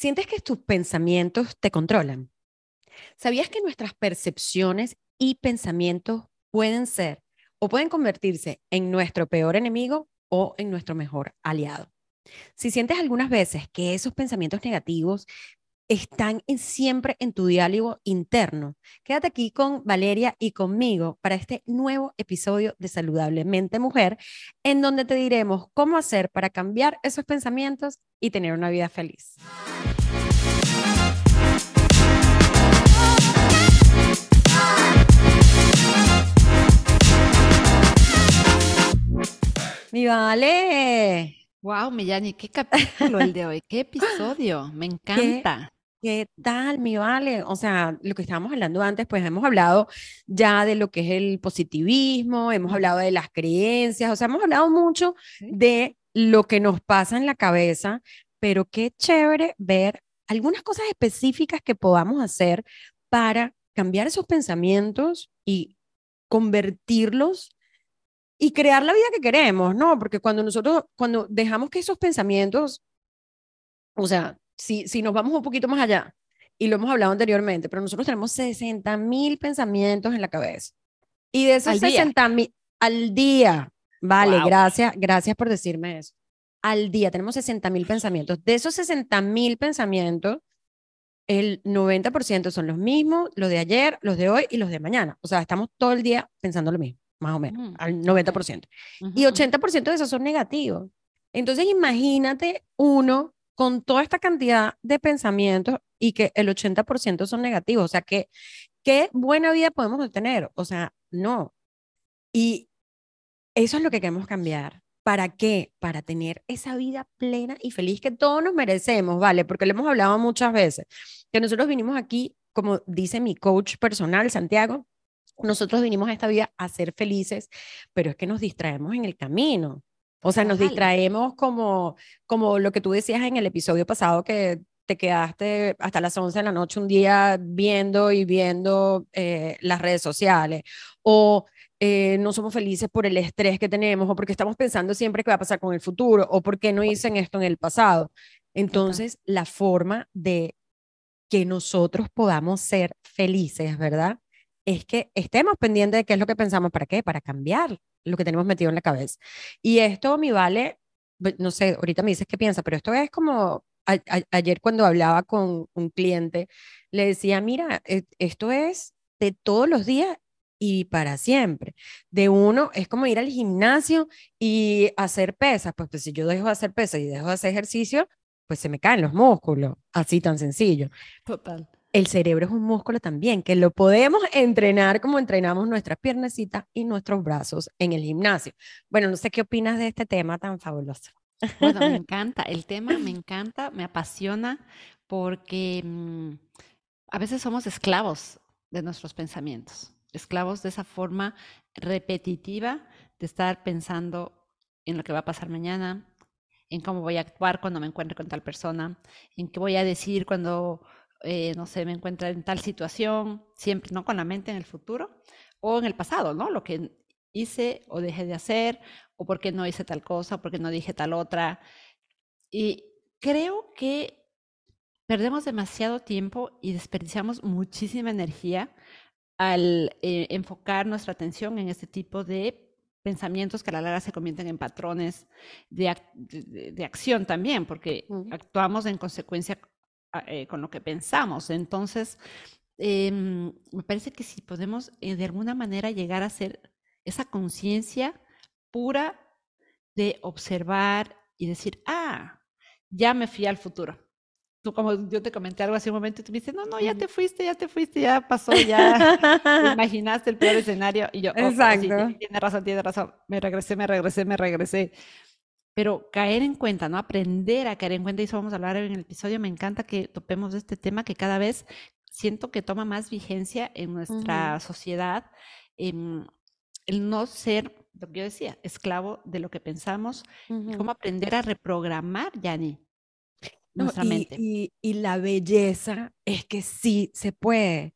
¿Sientes que tus pensamientos te controlan? ¿Sabías que nuestras percepciones y pensamientos pueden ser o pueden convertirse en nuestro peor enemigo o en nuestro mejor aliado? Si sientes algunas veces que esos pensamientos negativos están siempre en tu diálogo interno. Quédate aquí con Valeria y conmigo para este nuevo episodio de Saludablemente Mujer, en donde te diremos cómo hacer para cambiar esos pensamientos y tener una vida feliz. Mi vale. Wow, Millani, qué capítulo el de hoy, qué episodio, me encanta. ¿Qué tal, mi vale? O sea, lo que estábamos hablando antes, pues hemos hablado ya de lo que es el positivismo, hemos hablado de las creencias, o sea, hemos hablado mucho de lo que nos pasa en la cabeza, pero qué chévere ver algunas cosas específicas que podamos hacer para cambiar esos pensamientos y convertirlos y crear la vida que queremos, ¿no? Porque cuando nosotros, cuando dejamos que esos pensamientos, o sea, si, si nos vamos un poquito más allá, y lo hemos hablado anteriormente, pero nosotros tenemos 60 mil pensamientos en la cabeza. Y de esos 60 mil al día, vale, gracias, gracias por decirme eso. Al día tenemos 60 mil pensamientos. De esos 60 mil pensamientos, el 90% son los mismos, los de ayer, los de hoy y los de mañana. O sea, estamos todo el día pensando lo mismo, más o menos, al 90%. Y 80% de esos son negativos. Entonces, imagínate uno con toda esta cantidad de pensamientos y que el 80% son negativos. O sea, que, ¿qué buena vida podemos tener? O sea, no. Y eso es lo que queremos cambiar. ¿Para qué? Para tener esa vida plena y feliz que todos nos merecemos, ¿vale? Porque le hemos hablado muchas veces, que nosotros vinimos aquí, como dice mi coach personal, Santiago, nosotros vinimos a esta vida a ser felices, pero es que nos distraemos en el camino. O sea, nos distraemos como, como lo que tú decías en el episodio pasado, que te quedaste hasta las 11 de la noche un día viendo y viendo eh, las redes sociales, o eh, no somos felices por el estrés que tenemos, o porque estamos pensando siempre qué va a pasar con el futuro, o porque no dicen esto en el pasado. Entonces, la forma de que nosotros podamos ser felices, ¿verdad? Es que estemos pendientes de qué es lo que pensamos, ¿para qué? Para cambiar lo que tenemos metido en la cabeza. Y esto mi vale, no sé, ahorita me dices qué piensa, pero esto es como ayer cuando hablaba con un cliente, le decía, mira, e, esto es de todos los días y para siempre. De uno es como ir al gimnasio y hacer pesas, pues, pues si yo dejo de hacer pesas y dejo de hacer ejercicio, pues se me caen los músculos, así tan sencillo. Total el cerebro es un músculo también, que lo podemos entrenar como entrenamos nuestras piernecitas y nuestros brazos en el gimnasio. Bueno, no sé qué opinas de este tema tan fabuloso. Bueno, me encanta, el tema me encanta, me apasiona porque mm, a veces somos esclavos de nuestros pensamientos, esclavos de esa forma repetitiva de estar pensando en lo que va a pasar mañana, en cómo voy a actuar cuando me encuentre con tal persona, en qué voy a decir cuando eh, no sé, me encuentra en tal situación, siempre, ¿no? Con la mente en el futuro o en el pasado, ¿no? Lo que hice o dejé de hacer, o por qué no hice tal cosa, o por qué no dije tal otra. Y creo que perdemos demasiado tiempo y desperdiciamos muchísima energía al eh, enfocar nuestra atención en este tipo de pensamientos que a la larga se convierten en patrones de, de, acción también, porque actuamos en consecuencia eh, con lo que pensamos. Entonces, em, me parece que si podemos eh, de alguna manera llegar a ser esa conciencia pura de observar y decir, ah, ya me fui al futuro. Tú, como yo te comenté algo hace un momento, y tú me dices, no, no, ya te fuiste, ya te fuiste, ya pasó, ya imaginaste el peor escenario. Y yo, Exacto. tiene razón, tiene razón. Me regresé, me regresé, me regresé. Pero caer en cuenta, ¿no? Aprender a caer en cuenta, y eso vamos a hablar en el episodio. Me encanta que topemos este tema que cada vez siento que toma más vigencia en nuestra sociedad. Em, el no ser, lo que yo decía, esclavo de lo que pensamos, y cómo aprender a reprogramar, Yani, nuestra mente. Y, la belleza es que sí se puede.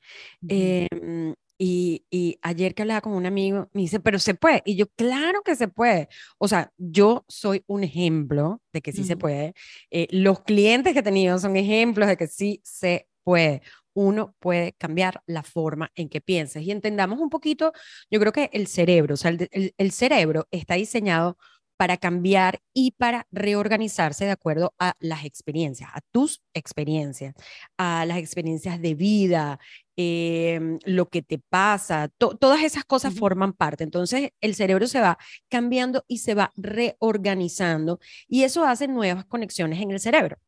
Y, y, ayer que hablaba con un amigo, me dice, pero se puede. Y yo, claro que se puede. O sea, yo soy un ejemplo de que sí uh -huh. se puede. Eh, los clientes que he tenido son ejemplos de que sí se puede. Uno puede cambiar la forma en que piensas. Y entendamos un poquito, yo creo que el cerebro, o sea, el, el, el cerebro está diseñado para cambiar y para reorganizarse de acuerdo a las experiencias, a tus experiencias, a las experiencias de vida, eh, lo que te pasa, to todas esas cosas uh -huh. forman parte. Entonces el cerebro se va cambiando y se va reorganizando y eso hace nuevas conexiones en el cerebro.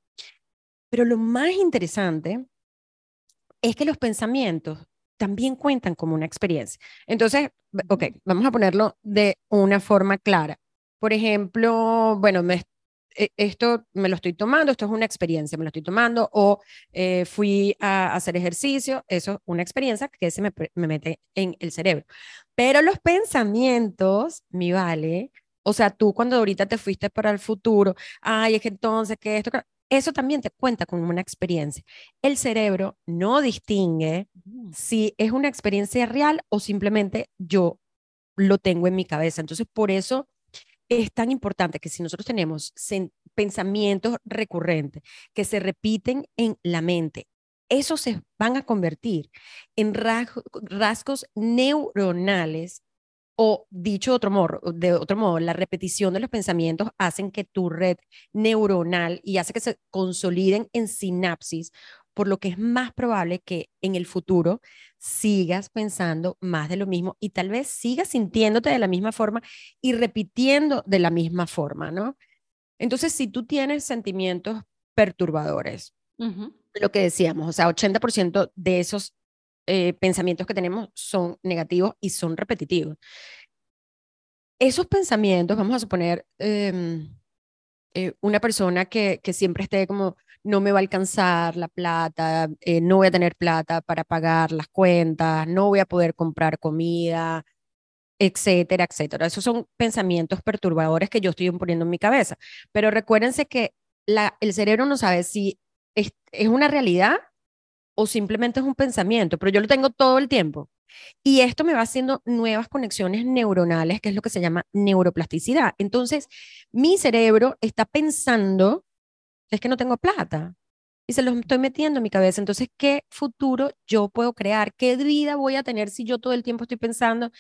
Pero lo más interesante es que los pensamientos también cuentan como una experiencia. Entonces, ok, vamos a ponerlo de una forma clara por ejemplo, bueno, me, e, esto me lo estoy tomando, esto es una experiencia, me lo estoy tomando, o eh, fui a hacer ejercicio, eso es una experiencia que se me, me, mete en el cerebro. Pero los pensamientos, mi vale, o sea, tú cuando ahorita te fuiste para el futuro, ay, es que entonces, que esto, eso también te cuenta como una experiencia. El cerebro no distingue si es una experiencia real o simplemente yo lo tengo en mi cabeza. Entonces, por eso es tan importante que si nosotros tenemos pensamientos recurrentes que se repiten en la mente, esos se van a convertir en rasgos neuronales o dicho de otro, modo, de otro modo, la repetición de los pensamientos hacen que tu red neuronal y hace que se consoliden en sinapsis por lo que es más probable que en el futuro sigas pensando más de lo mismo y tal vez sigas sintiéndote de la misma forma y repitiendo de la misma forma, ¿no? Entonces, si tú tienes sentimientos perturbadores, uh -huh. lo que decíamos, o sea, 80% de esos eh, pensamientos que tenemos son negativos y son repetitivos. Esos pensamientos, vamos a suponer, eh, eh, una persona que, que siempre esté como no me va a alcanzar la plata, eh, no voy a tener plata para pagar las cuentas, no voy a poder comprar comida, etcétera, etcétera. Esos son pensamientos perturbadores que yo estoy poniendo en mi cabeza. Pero recuérdense que la, el cerebro no sabe si es, es una realidad o simplemente es un pensamiento, pero yo lo tengo todo el tiempo. Y esto me va haciendo nuevas conexiones neuronales, que es lo que se llama neuroplasticidad. Entonces, mi cerebro está pensando es que no tengo plata. Y se los estoy metiendo en mi cabeza. Entonces, ¿qué futuro yo puedo crear? ¿Qué vida voy a tener si yo todo el tiempo estoy pensando,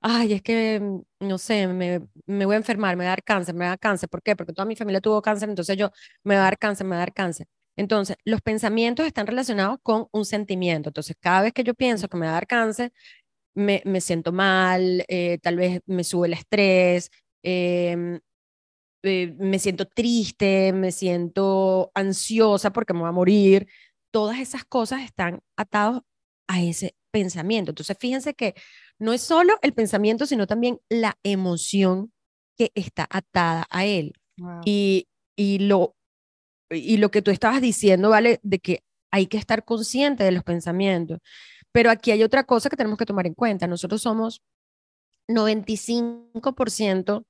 ay, es que, mm, no sé, me, me voy a enfermar, me va a dar cáncer, me va a dar cáncer? ¿Por qué? Porque toda mi familia tuvo cáncer, entonces yo me va a dar cáncer, me va a dar cáncer. Entonces, los pensamientos están relacionados con un sentimiento. Entonces, cada vez que yo pienso que me va a dar cáncer, me, me siento mal, eh, tal vez me sube el estrés, eh, eh, me siento triste, me siento ansiosa porque me voy a morir. Todas esas cosas están atados a ese pensamiento. Entonces, fíjense que no es solo el pensamiento, sino también la emoción que está atada a él. Wow. Y, y, lo, y lo que tú estabas diciendo, ¿vale? De que hay que estar consciente de los pensamientos. Pero aquí hay otra cosa que tenemos que tomar en cuenta. Nosotros somos 95%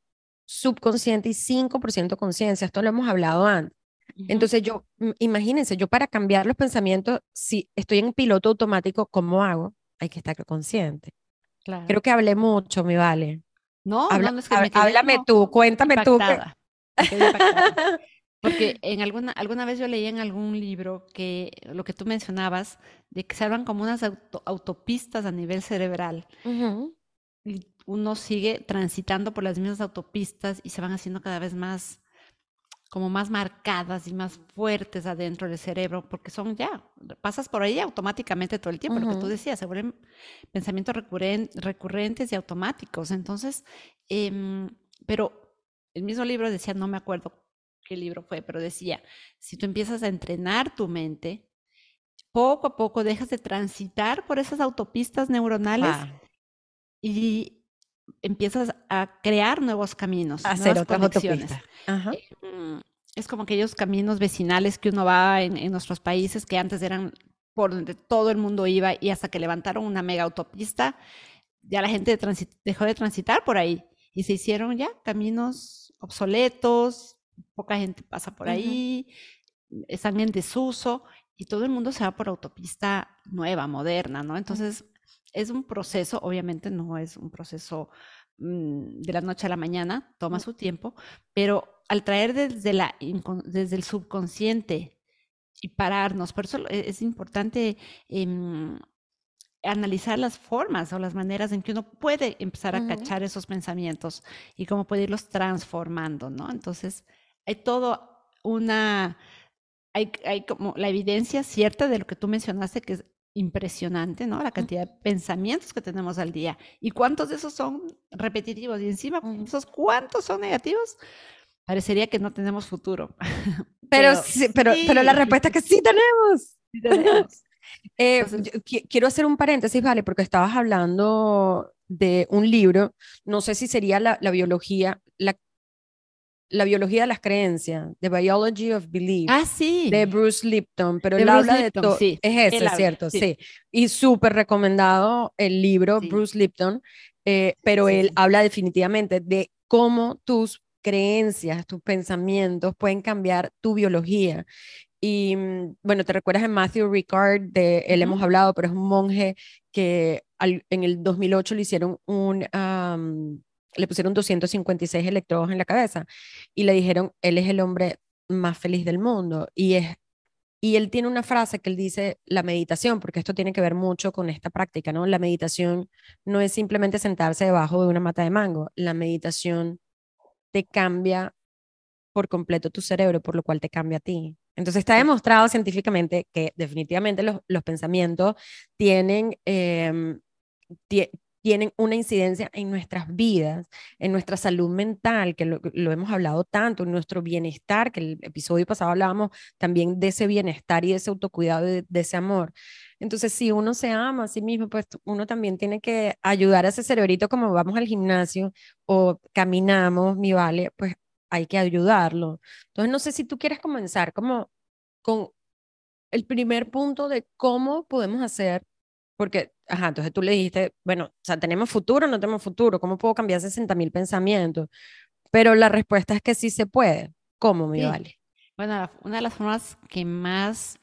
subconsciente y 5% conciencia. Esto lo hemos hablado antes. Uh -huh. Entonces yo, imagínense, yo para cambiar los pensamientos, si estoy en piloto automático, ¿cómo hago? Hay que estar consciente. Claro. Creo que hablé mucho, me vale. No, Habla, no, es que me háblame tú, cuéntame impactada. tú. Que... Porque en alguna, alguna vez yo leí en algún libro que lo que tú mencionabas, de que se hablan como unas auto, autopistas a nivel cerebral. Uh -huh. Y uno sigue transitando por las mismas autopistas y se van haciendo cada vez más como más marcadas y más fuertes adentro del cerebro, porque son ya, pasas por ahí automáticamente todo el tiempo, uh -huh. lo que tú decías, se vuelven pensamientos recurren, recurrentes y automáticos. Entonces, eh, pero el mismo libro decía, no me acuerdo qué libro fue, pero decía, si tú empiezas a entrenar tu mente, poco a poco dejas de transitar por esas autopistas neuronales ah. y empiezas a crear nuevos caminos, a hacer otras conexiones. Eh, es como aquellos caminos vecinales que uno va en, en, nuestros países que antes eran por donde todo el mundo iba y hasta que levantaron una mega autopista, ya la gente dejó de transitar por ahí y se hicieron ya caminos obsoletos, poca gente pasa por ahí, uh -huh. están en desuso y todo el mundo se va por autopista nueva, moderna, ¿no? Entonces, es un proceso, obviamente no es un proceso mm, de la noche a la mañana, toma su tiempo, pero al traer desde, la, desde el subconsciente y pararnos, por eso e, es importante em, analizar las formas o las maneras en que uno puede empezar a cachar esos pensamientos y cómo puede irlos transformando, ¿no? Entonces, hay todo una, hay, hay como la evidencia cierta de lo que tú mencionaste, que es impresionante, ¿no? La cantidad de pensamientos que tenemos al día. ¿Y cuántos de esos son repetitivos? Y encima, ¿esos cuántos son negativos? Parecería que no tenemos futuro. Pero, pero, pero, la respuesta es que sí tenemos. Sí tenemos. Eh, quiero hacer un paréntesis, ¿vale? Porque estabas hablando de un libro, no sé si sería la, la biología, la, la biología de las creencias, The Biology of Belief, ah, sí. de Bruce Lipton, pero él habla de todo, sí. es ese, ¿cierto? Sí. Y súper recomendado el libro Bruce Lipton, eh, pero él habla definitivamente de cómo tus creencias, tus pensamientos pueden cambiar tu biología. Y mm, bueno, te recuerdas en Matthew Ricard, de él hemos hablado, pero es un monje que en el 2008 le hicieron un, le pusieron 256 electrodos en la cabeza y le dijeron, él es el hombre más feliz del mundo. Y, es, y él tiene una frase que él dice, la meditación, porque esto tiene que ver mucho con esta práctica, ¿no? La meditación no es simplemente sentarse debajo de una mata de mango, la meditación te cambia por completo tu cerebro, por lo cual te cambia a ti. Entonces está demostrado científicamente que definitivamente los, los pensamientos tienen, eh, tienen una incidencia en nuestras vidas, en nuestra salud mental, que lo, hemos hablado tanto, en nuestro bienestar, que el episodio pasado hablábamos también de ese bienestar y de ese autocuidado, de, de ese amor. Entonces, si uno se ama a sí mismo, pues uno también tiene que ayudar a ese cerebrito como vamos al gimnasio o caminamos, mi vale, pues hay que ayudarlo. Entonces, no sé si tú quieres comenzar como con el primer punto de cómo podemos hacer porque, ajá, entonces tú le dijiste, bueno, o sea, ¿tenemos futuro o no tenemos futuro? ¿Cómo puedo cambiar 60 mil pensamientos? Pero la respuesta es que sí se puede. ¿Cómo, mi vale? Bueno, una de las formas que más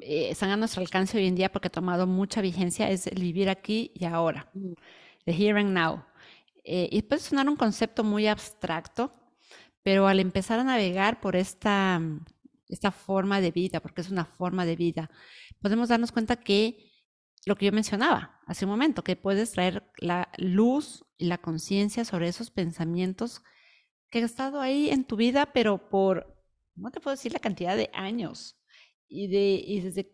eh, están a nuestro alcance hoy en día porque ha tomado mucha vigencia es el vivir aquí y ahora, mm. the here and now. Eh, y puede sonar un concepto muy abstracto, pero al empezar a navegar por esta, esta forma de vida, porque es una forma de vida, podemos darnos cuenta que lo que yo mencionaba hace un momento, que puedes traer la luz y la conciencia sobre esos pensamientos que han estado ahí en tu vida, pero por, no te puedo decir la cantidad de años. Y, de, y desde,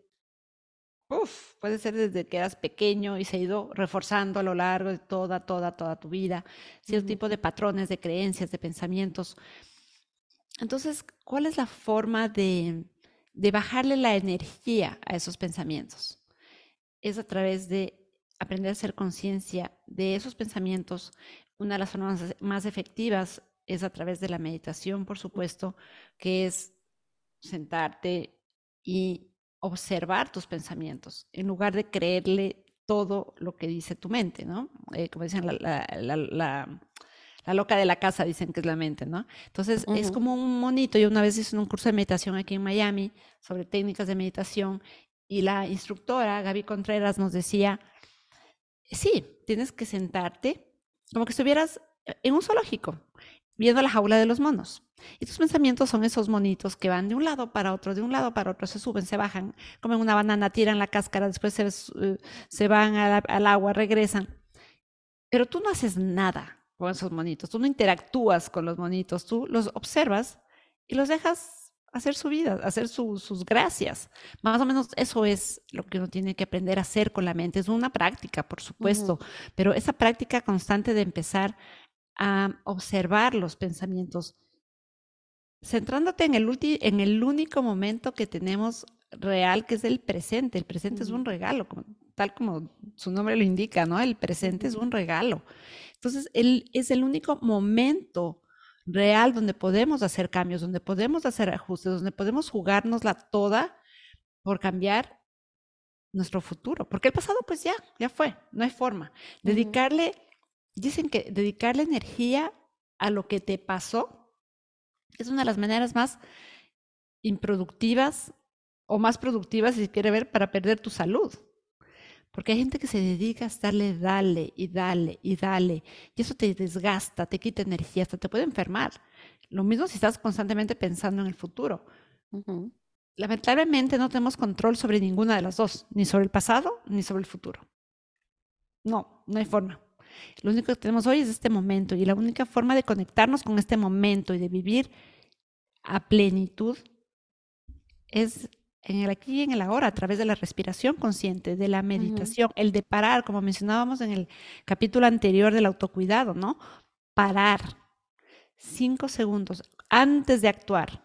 uff, puede ser desde que eras pequeño y se ha ido reforzando a lo largo de toda, toda, toda tu vida, cierto tipo de patrones, de creencias, de pensamientos. Entonces, ¿cuál es la forma de, de bajarle la energía a esos pensamientos? Es a través de aprender a hacer conciencia de esos pensamientos. Una de las formas más efectivas es a través de la meditación, por supuesto, que es sentarte y observar tus pensamientos, en lugar de creerle todo lo que dice tu mente, ¿no? Eh, como dicen, la, la, loca de la casa dicen que es la mente, ¿no? Entonces, es como un monito. Yo una vez hice un curso de meditación aquí en Miami sobre técnicas de meditación y la instructora, Gaby Contreras, nos decía, sí, tienes que sentarte como que estuvieras en un zoológico, viendo la jaula de los monos. Y tus pensamientos son esos monitos que van de un lado para otro, de un lado para otro, se suben, se bajan, comen una banana, tiran la cáscara, después se, eh, se van al agua, regresan. Pero tú no haces nada con esos monitos, tú no interactúas con los monitos, tú los observas y los dejas hacer su vida, hacer sus gracias. Más o menos eso es lo que uno tiene que aprender a hacer con la mente. Es una práctica, por supuesto, pero esa práctica constante de empezar a observar los pensamientos, centrándote en el, en el único momento que tenemos real, que es el presente. El presente es un regalo, tal como su nombre lo indica, ¿no? El presente es un regalo. Entonces, él es el único momento real donde podemos hacer cambios, donde podemos hacer ajustes, donde podemos jugárnosla toda por cambiar nuestro futuro. Porque el pasado pues ya, ya fue, no hay forma. Dedicarle, dicen que dedicarle energía a lo que te pasó es una de las maneras más improductivas o más productivas, si quiere ver, para perder tu salud. Porque hay gente que se dedica a estarle dale y dale y dale. Y eso te desgasta, te quita energía, hasta te puede enfermar. Lo mismo si estás constantemente pensando en el futuro. Lamentablemente no tenemos control sobre ninguna de las dos, ni sobre el pasado ni sobre el futuro. No, no hay forma. Lo único que tenemos hoy es este momento y la única forma de conectarnos con este momento y de vivir a plenitud es en el aquí y en el ahora, a través de la respiración consciente, de la meditación, el de parar, como mencionábamos en el capítulo anterior del autocuidado, ¿no? Parar cinco segundos antes de actuar.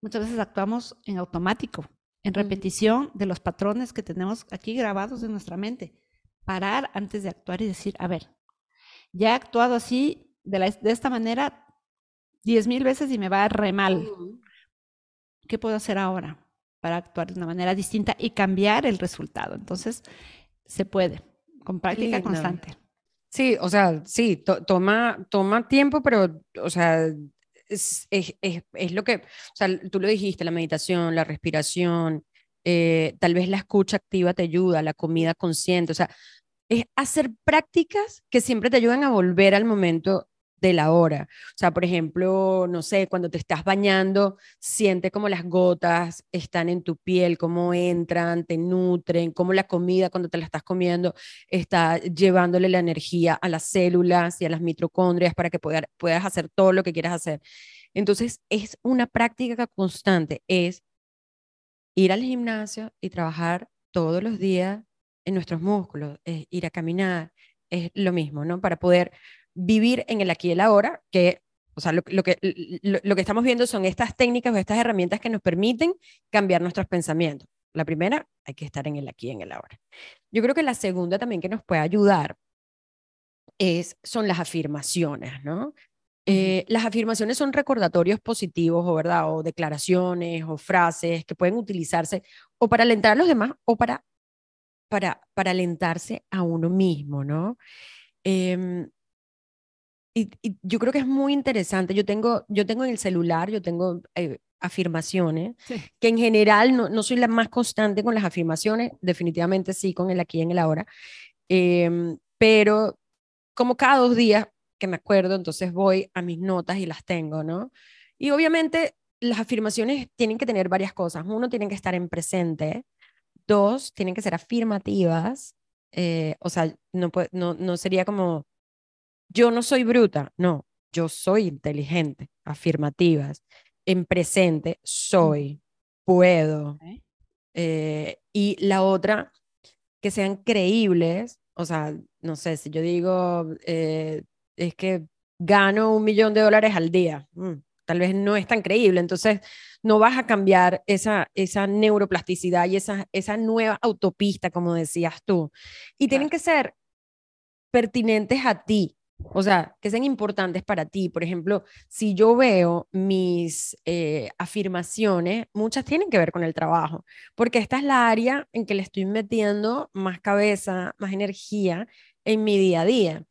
Muchas veces actuamos en automático, en repetición de los patrones que tenemos aquí grabados en nuestra mente. Parar antes de actuar y decir, a ver, ya he actuado así, de, de esta manera, diez mil veces y me va re mal. ¿Qué puedo hacer ahora para actuar de una manera distinta y cambiar el resultado? Entonces, se puede, con práctica constante. Sí, o sea, sí, toma, toma tiempo, pero, o sea, es, es, es, lo que, o sea, tú lo dijiste, la meditación, la respiración, eh, tal vez la escucha activa te ayuda, la comida consciente, o sea, es hacer prácticas que siempre te ayudan a volver al momento de la hora. O sea, por ejemplo, no sé, cuando te estás bañando, siente como las gotas están en tu piel, cómo entran, te nutren, cómo la comida cuando te la estás comiendo está llevándole la energía a las células y a las mitocondrias para que puedas hacer todo lo que quieras hacer. Entonces, es una práctica constante, es ir al gimnasio y trabajar todos los días en nuestros músculos, es ir a caminar, es lo mismo, ¿no? Para poder vivir en el aquí y el ahora, que, o sea, lo, que, lo, que estamos viendo son estas técnicas o estas herramientas que nos permiten cambiar nuestros pensamientos. La primera, hay que estar en el aquí y en el ahora. Yo creo que la segunda también que nos puede ayudar es, son las afirmaciones, ¿no? Eh, las afirmaciones son recordatorios positivos o, ¿verdad? o declaraciones o frases que pueden utilizarse o para alentar a los demás o para, para, para alentarse a uno mismo, ¿no? Eh, y, yo creo que es muy interesante. Yo tengo, yo tengo en el celular, yo tengo eh, afirmaciones, que en general no, no, soy la más constante con las afirmaciones, definitivamente sí con el aquí y en el ahora, em, pero como cada dos días que me acuerdo, entonces voy a mis notas y las tengo, ¿no? Y obviamente las afirmaciones tienen que tener varias cosas. Uno, tienen que estar en presente. Dos, tienen que ser afirmativas. Eh, o sea, no, no, no sería como yo no soy bruta, no, yo soy inteligente, afirmativas, en presente, soy, puedo. Eh, y la otra, que sean creíbles, o sea, no sé, si yo digo, eh, es que gano un millón de dólares al día, mm, tal vez no es tan creíble, entonces no vas a cambiar esa, esa neuroplasticidad y esa, esa nueva autopista, como decías tú. Y tienen que ser pertinentes a ti, o sea, que sean importantes para ti. Por ejemplo, si yo veo mis eh, afirmaciones, muchas tienen que ver con el trabajo, porque esta es la área en que le estoy metiendo más cabeza, más energía en mi día a día.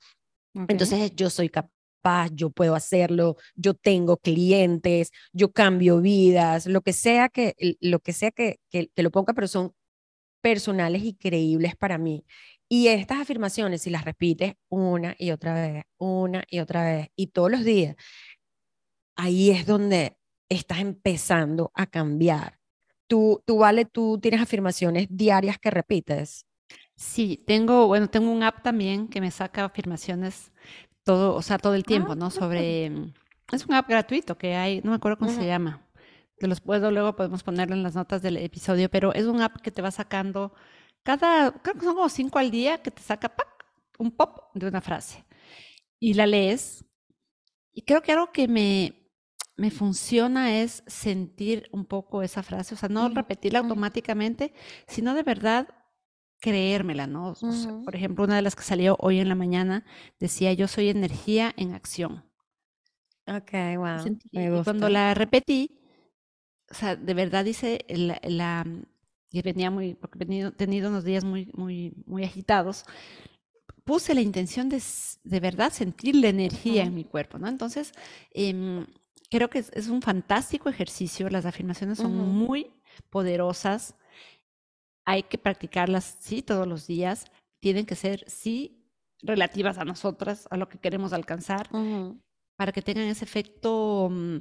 Entonces, yo soy capaz, yo puedo hacerlo, yo tengo clientes, yo cambio vidas, lo que sea que, lo que, sea que, que te lo ponga, pero son personales y creíbles para mí. Y estas afirmaciones, si las repites una y otra vez, una y otra vez, y todos los días, ahí es donde estás empezando a cambiar. Tú, tú vale, tú tienes afirmaciones diarias que repites. Sí, tengo, bueno, tengo un app también que me saca afirmaciones todo, o sea, todo el tiempo, ¿no? Ah, Sobre, mm, es un app gratuito que hay, no me acuerdo cómo se llama. Los puedo, luego podemos ponerlo en las notas del episodio, pero es un app que te va sacando cada, creo que son como cinco al día que te saca un pop de una frase. Y la lees. Y creo que algo que me, me funciona es sentir un poco esa frase, o sea, no repetirla automáticamente, sino de verdad creérmela, ¿no? por ejemplo, una de las que salió hoy en la mañana decía, yo soy energía en acción. Ok, wow. Y cuando la repetí, o sea, de verdad dice la, y venía muy, porque he tenido, unos días muy, muy, muy agitados, puse la intención de, de verdad sentir la energía en mi cuerpo, ¿no? Entonces, em, creo que es, un fantástico ejercicio, las afirmaciones son muy poderosas. hay que practicarlas, sí, todos los días. Tienen que ser, sí, relativas a nosotras, a lo que queremos alcanzar, para que tengan ese efecto, mm,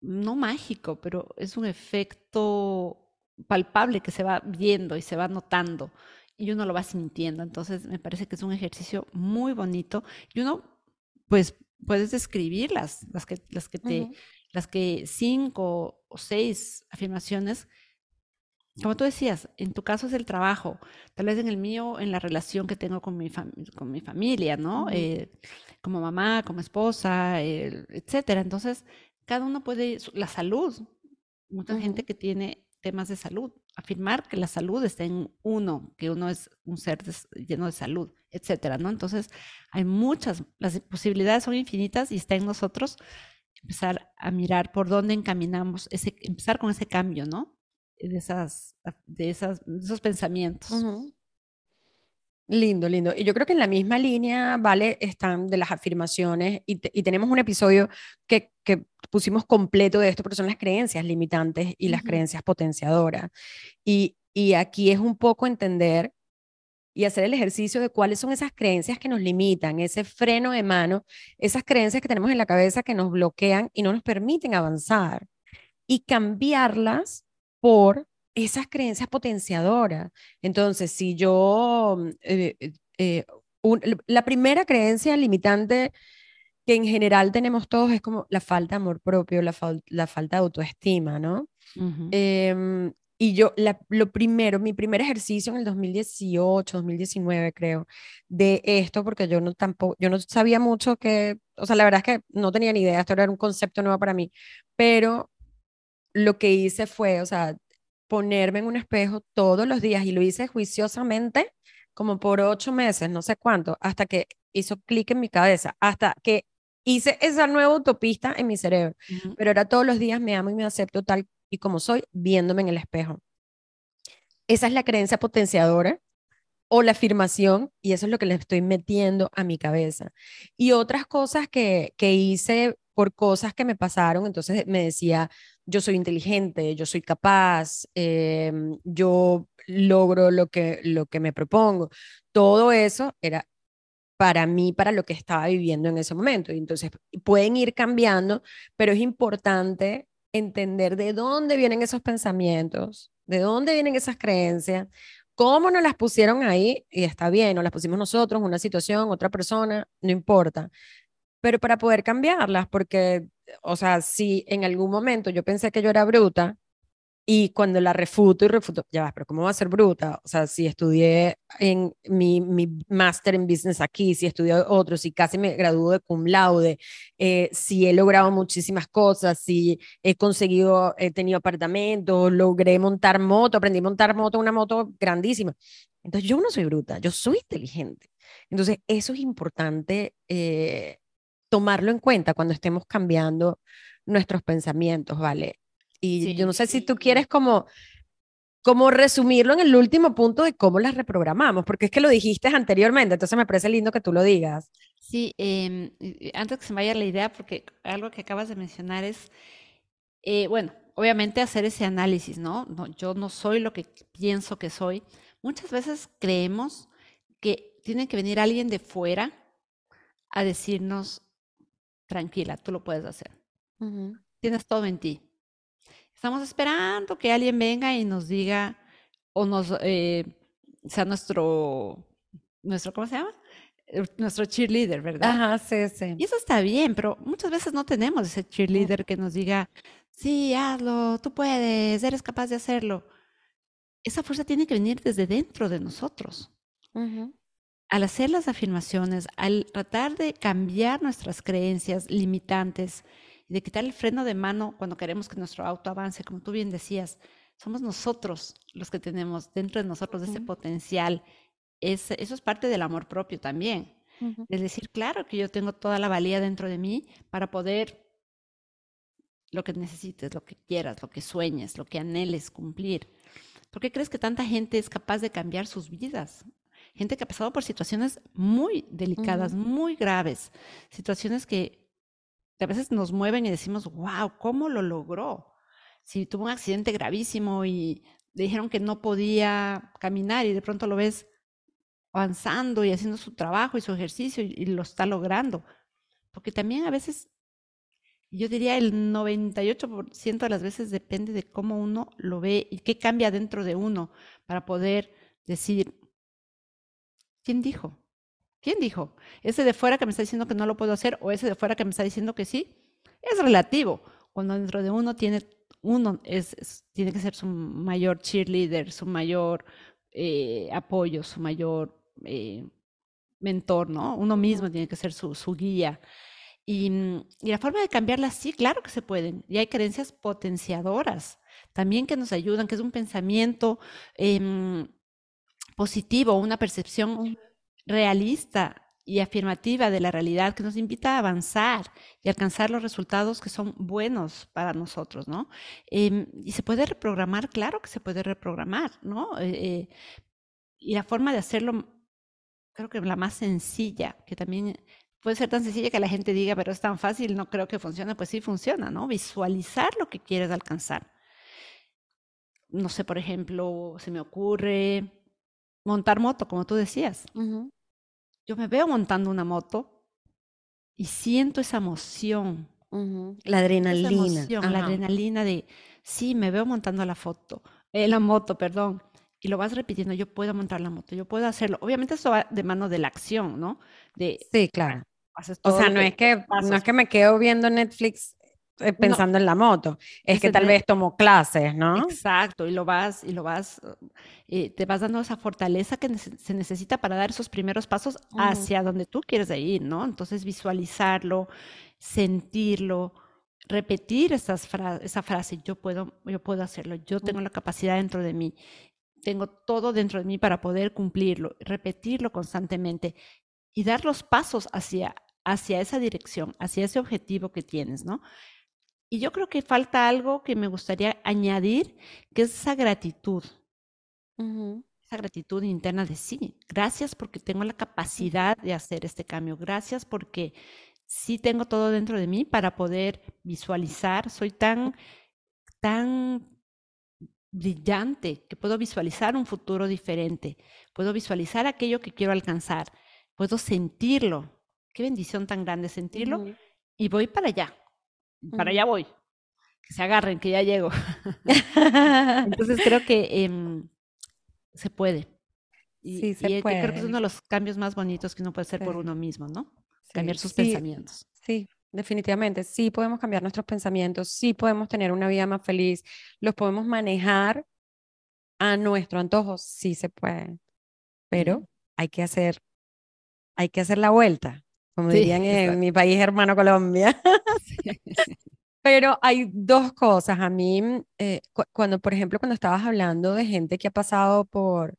no mágico, pero es un efecto palpable que se va viendo y se va notando y uno lo va sintiendo. Entonces, me parece que es un ejercicio muy bonito y uno, pues, puedes describirlas, las que, las que te, las que cinco o seis afirmaciones como tú decías, en tu caso es el trabajo, tal vez en el mío, en la relación que tengo con mi, con mi familia, ¿no? Eh, como mamá, como esposa, etcétera. Entonces, cada uno puede, la salud, mucha gente que tiene temas de salud, afirmar que la salud está en uno, que uno es un ser lleno de salud, etcétera, ¿no? Entonces, hay muchas, las posibilidades son infinitas y está en nosotros empezar a mirar por dónde encaminamos, ese, empezar con ese cambio, ¿no? de, esas, de, esas, esos pensamientos. Lindo, lindo. Y yo creo que en la misma línea, vale, están de las afirmaciones y, tenemos un episodio que, que, pusimos completo de esto, pero son las creencias limitantes y las creencias potenciadoras. Y, y aquí es un poco entender y hacer el ejercicio de cuáles son esas creencias que nos limitan, ese freno de mano, esas creencias que tenemos en la cabeza que nos bloquean y no nos permiten avanzar. Y cambiarlas por esas creencias potenciadoras. Entonces, si yo, mm, eh, eh, eh, la primera creencia limitante que en general tenemos todos es como la falta de amor propio, la, la falta de autoestima, ¿no? Em, y yo, lo primero, mi primer ejercicio en el 2018, 2019, creo, de esto, porque yo no tampoco, yo no sabía mucho que, o sea, la verdad es que no tenía ni idea, esto era un concepto nuevo para mí, pero lo que hice fue, o sea, ponerme en un espejo todos los días y lo hice juiciosamente como por ocho meses, no sé cuánto, hasta que hizo clic en mi cabeza, hasta que hice esa nueva autopista en mi cerebro. Pero era todos los días me amo y me acepto tal y como soy, viéndome en el espejo. Esa es la creencia potenciadora o la afirmación, y eso es lo que le estoy metiendo a mi cabeza. Y otras cosas que, que hice por cosas que me pasaron, entonces me decía, yo soy inteligente, yo soy capaz, em, yo logro lo que, lo que me propongo. Todo eso era para mí, para lo que estaba viviendo en ese momento. Y entonces pueden ir cambiando, pero es importante entender de dónde vienen esos pensamientos, de dónde vienen esas creencias, cómo nos las pusieron ahí, y está bien, nos las pusimos nosotros, una situación, otra persona, no importa, pero para poder cambiarlas, porque, o sea, si en algún momento yo pensé que yo era bruta y cuando la refuto y refuto, ya va, pero ¿cómo va a ser bruta? O sea, si estudié en mi, mi máster en business aquí, si estudié otro, si casi me graduó de cum laude, eh, si he logrado muchísimas cosas, si he conseguido, he tenido apartamentos, logré montar moto, aprendí a montar moto, una moto grandísima. Entonces yo no soy bruta, yo soy inteligente. Entonces eso es importante eh, tomarlo en cuenta cuando estemos cambiando nuestros pensamientos, ¿vale? Y yo no sé si tú quieres como, como resumirlo en el último punto de cómo las reprogramamos, porque es que lo dijiste anteriormente, entonces me parece lindo que tú lo digas. Sí, em, antes que se me vaya la idea, porque algo que acabas de mencionar es, eh, bueno, obviamente hacer ese análisis, ¿no? ¿no? Yo no soy lo que pienso que soy. Muchas veces creemos que tiene que venir alguien de fuera a decirnos, tranquila, tú lo puedes hacer. Tienes todo en ti. Estamos esperando que alguien venga y nos diga o nos eh, sea nuestro, nuestro, ¿cómo se llama? Eh, nuestro cheerleader, ¿verdad? Ajá, sí, sí. Y eso está bien, pero muchas veces no tenemos ese cheerleader que nos diga, sí, hazlo, tú puedes, eres capaz de hacerlo. Esa fuerza tiene que venir desde dentro de nosotros al hacer las afirmaciones, al tratar de cambiar nuestras creencias limitantes y de quitar el freno de mano cuando queremos que nuestro auto avance, como tú bien decías, somos nosotros los que tenemos dentro de nosotros ese potencial. eso es parte del amor propio también. Es decir, claro que yo tengo toda la valía dentro de mí para poder lo que necesites, lo que quieras, lo que sueñes, lo que anheles cumplir. ¿Por qué crees que tanta gente es capaz de cambiar sus vidas? Gente que ha pasado por situaciones muy delicadas, muy graves, situaciones que a veces nos mueven y decimos, wow, ¿cómo lo logró? Si tuvo un accidente gravísimo y le dijeron que no podía caminar y de pronto lo ves avanzando y haciendo su trabajo y su ejercicio y, lo está logrando. Porque también a veces, yo diría el 98% de las veces depende de cómo uno lo ve y qué cambia dentro de uno para poder decir, ¿quién dijo? ¿Quién dijo? Ese de fuera que me está diciendo que no lo puedo hacer o ese de fuera que me está diciendo que sí, es relativo. Cuando dentro de uno tiene, uno es, tiene que ser su mayor cheerleader, su mayor eh, apoyo, su mayor eh, mentor, ¿no? Uno mismo tiene que ser su, su guía. Y, mm, y, la forma de cambiarla, sí, claro que se pueden. Y hay creencias potenciadoras también que nos ayudan, que es un pensamiento eh, positivo, una percepción realista y afirmativa de la realidad que nos invita a avanzar y alcanzar los resultados que son buenos para nosotros, ¿no? Eh, y se puede reprogramar, claro que se puede reprogramar, ¿no? Eh, y la forma de hacerlo creo que la más sencilla, que también puede ser tan sencilla que la gente diga, pero es tan fácil, no creo que funcione, pues sí funciona, ¿no? Visualizar lo que quieres alcanzar. No sé, por ejemplo, se me ocurre montar moto, como tú decías. Yo me veo montando una moto y siento esa emoción. La adrenalina. la adrenalina de, sí, me veo montando la foto, eh, la moto, perdón y lo vas repitiendo, yo puedo montar la moto, yo puedo hacerlo. Obviamente eso va de mano de la acción, ¿no? De, sí, claro. O sea, no es, que, no es que me quedo viendo Netflix eh, pensando en la moto, es que tal vez tomo clases, ¿no? Exacto, y lo vas, y lo vas, eh, te vas dando esa fortaleza que se necesita para dar esos primeros pasos hacia donde tú quieres ir, ¿no? Entonces visualizarlo, sentirlo, repetir esas esa frase, yo puedo, yo puedo hacerlo, yo tengo la capacidad dentro de mí tengo todo dentro de mí para poder cumplirlo, repetirlo constantemente y dar los pasos hacia, hacia esa dirección, hacia ese objetivo que tienes, ¿no? Y yo creo que falta algo que me gustaría añadir, que es esa gratitud. Esa gratitud interna de sí. Gracias porque tengo la capacidad de hacer este cambio. Gracias porque sí tengo todo dentro de mí para poder visualizar. Soy tan, tan brillante, que puedo visualizar un futuro diferente, puedo visualizar aquello que quiero alcanzar, puedo sentirlo. Qué bendición tan grande sentirlo. Y voy para allá, para allá voy. Que se agarren, que ya llego. Entonces creo que em, se puede. Y, sí, se puede. creo que es uno de los cambios más bonitos que uno puede hacer por uno mismo, ¿no? Cambiar sus pensamientos. Sí, definitivamente, sí podemos cambiar nuestros pensamientos, sí podemos tener una vida más feliz, los podemos manejar a nuestro antojo, sí se puede, pero hay que hacer, hay que hacer la vuelta, como dirían en mi país hermano Colombia. Pero hay dos cosas. A mí, eh, cuando, por ejemplo, cuando estabas hablando de gente que ha pasado por,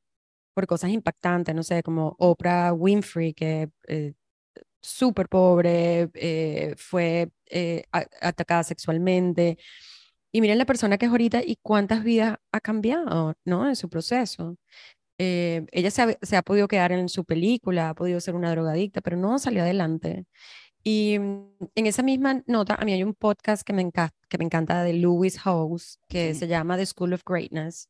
por cosas impactantes, no sé, como Oprah Winfrey, que eh, súper pobre, eh, fue eh, atacada sexualmente. Y miren la persona que es ahorita y cuántas vidas ha cambiado, ¿no? En su proceso. Eh, ella se ha, se ha, podido quedar en su película, ha podido ser una drogadicta, pero no salió adelante. Y mm, en esa misma nota, a mí hay un podcast que me, encanta, que me encanta de Lewis Howes, que se llama The School of Greatness.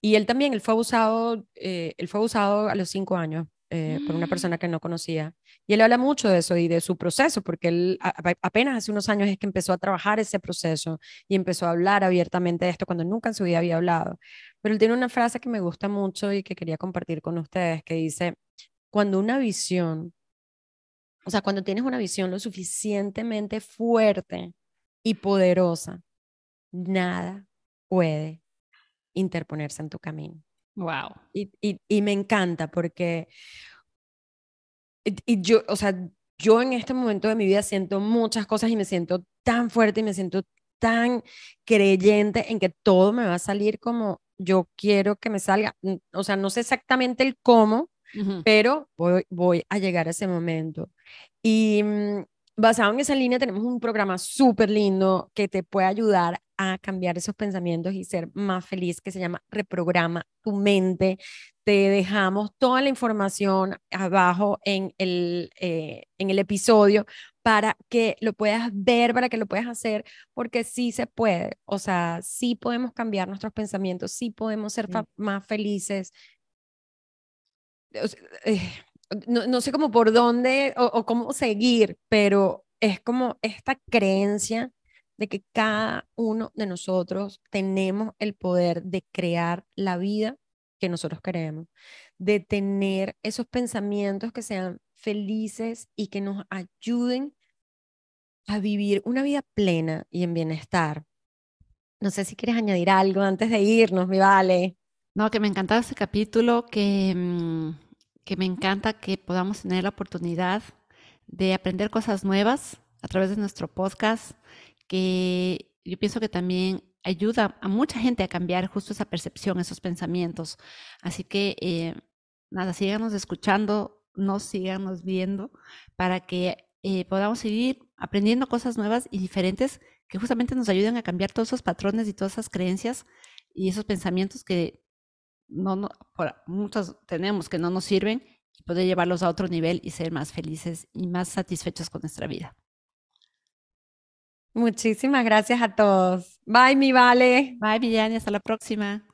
Y él también, él fue abusado, él fue abusado a los cinco años eh, por una persona que no conocía. Y él habla mucho de eso y de su proceso, porque él apenas hace unos años es que empezó a trabajar ese proceso y empezó a hablar abiertamente de esto cuando nunca en su vida había hablado. Pero él tiene una frase que me gusta mucho y que quería compartir con ustedes, que dice, cuando una visión, o sea, cuando tienes una visión lo suficientemente fuerte y poderosa, nada puede interponerse en tu camino. Wow. Y, y, y me encanta porque, y, yo, o sea, yo en este momento de mi vida siento muchas cosas y me siento tan fuerte y me siento tan creyente en que todo me va a salir como yo quiero que me salga. O sea, no sé exactamente el cómo, pero voy, voy a llegar a ese momento. Y mm, basado en esa línea tenemos un programa súper lindo que te puede ayudar a cambiar esos pensamientos y ser más feliz, que se llama Reprograma tu mente. Te dejamos toda la información abajo en el, eh, en el episodio para que lo puedas ver, para que lo puedas hacer, porque sí se puede, o sea, sí podemos cambiar nuestros pensamientos, sí podemos ser más felices. Eh, no, no, sé cómo por dónde o, o cómo seguir, pero es como esta creencia de que cada uno de nosotros tenemos el poder de crear la vida que nosotros queremos, de tener esos pensamientos que sean felices y que nos ayuden a vivir una vida plena y en bienestar. No sé si quieres añadir algo antes de irnos, mi vale. No, que me encantaba este capítulo, que, mm, que me encanta que podamos tener la oportunidad de aprender cosas nuevas a través de nuestro podcast, que yo pienso que también ayuda a mucha gente a cambiar justo esa percepción, esos pensamientos. Así que, eh, nada, síganos escuchando, no síganos viendo, para que eh, podamos seguir aprendiendo cosas nuevas y diferentes que justamente nos ayuden a cambiar todos esos patrones y todas esas creencias y esos pensamientos que no, no muchos tenemos que no nos sirven y poder llevarlos a otro nivel y ser más felices y más satisfechos con nuestra vida. Muchísimas gracias a todos. Bye, mi Vale. Bye, Villani. Hasta la próxima.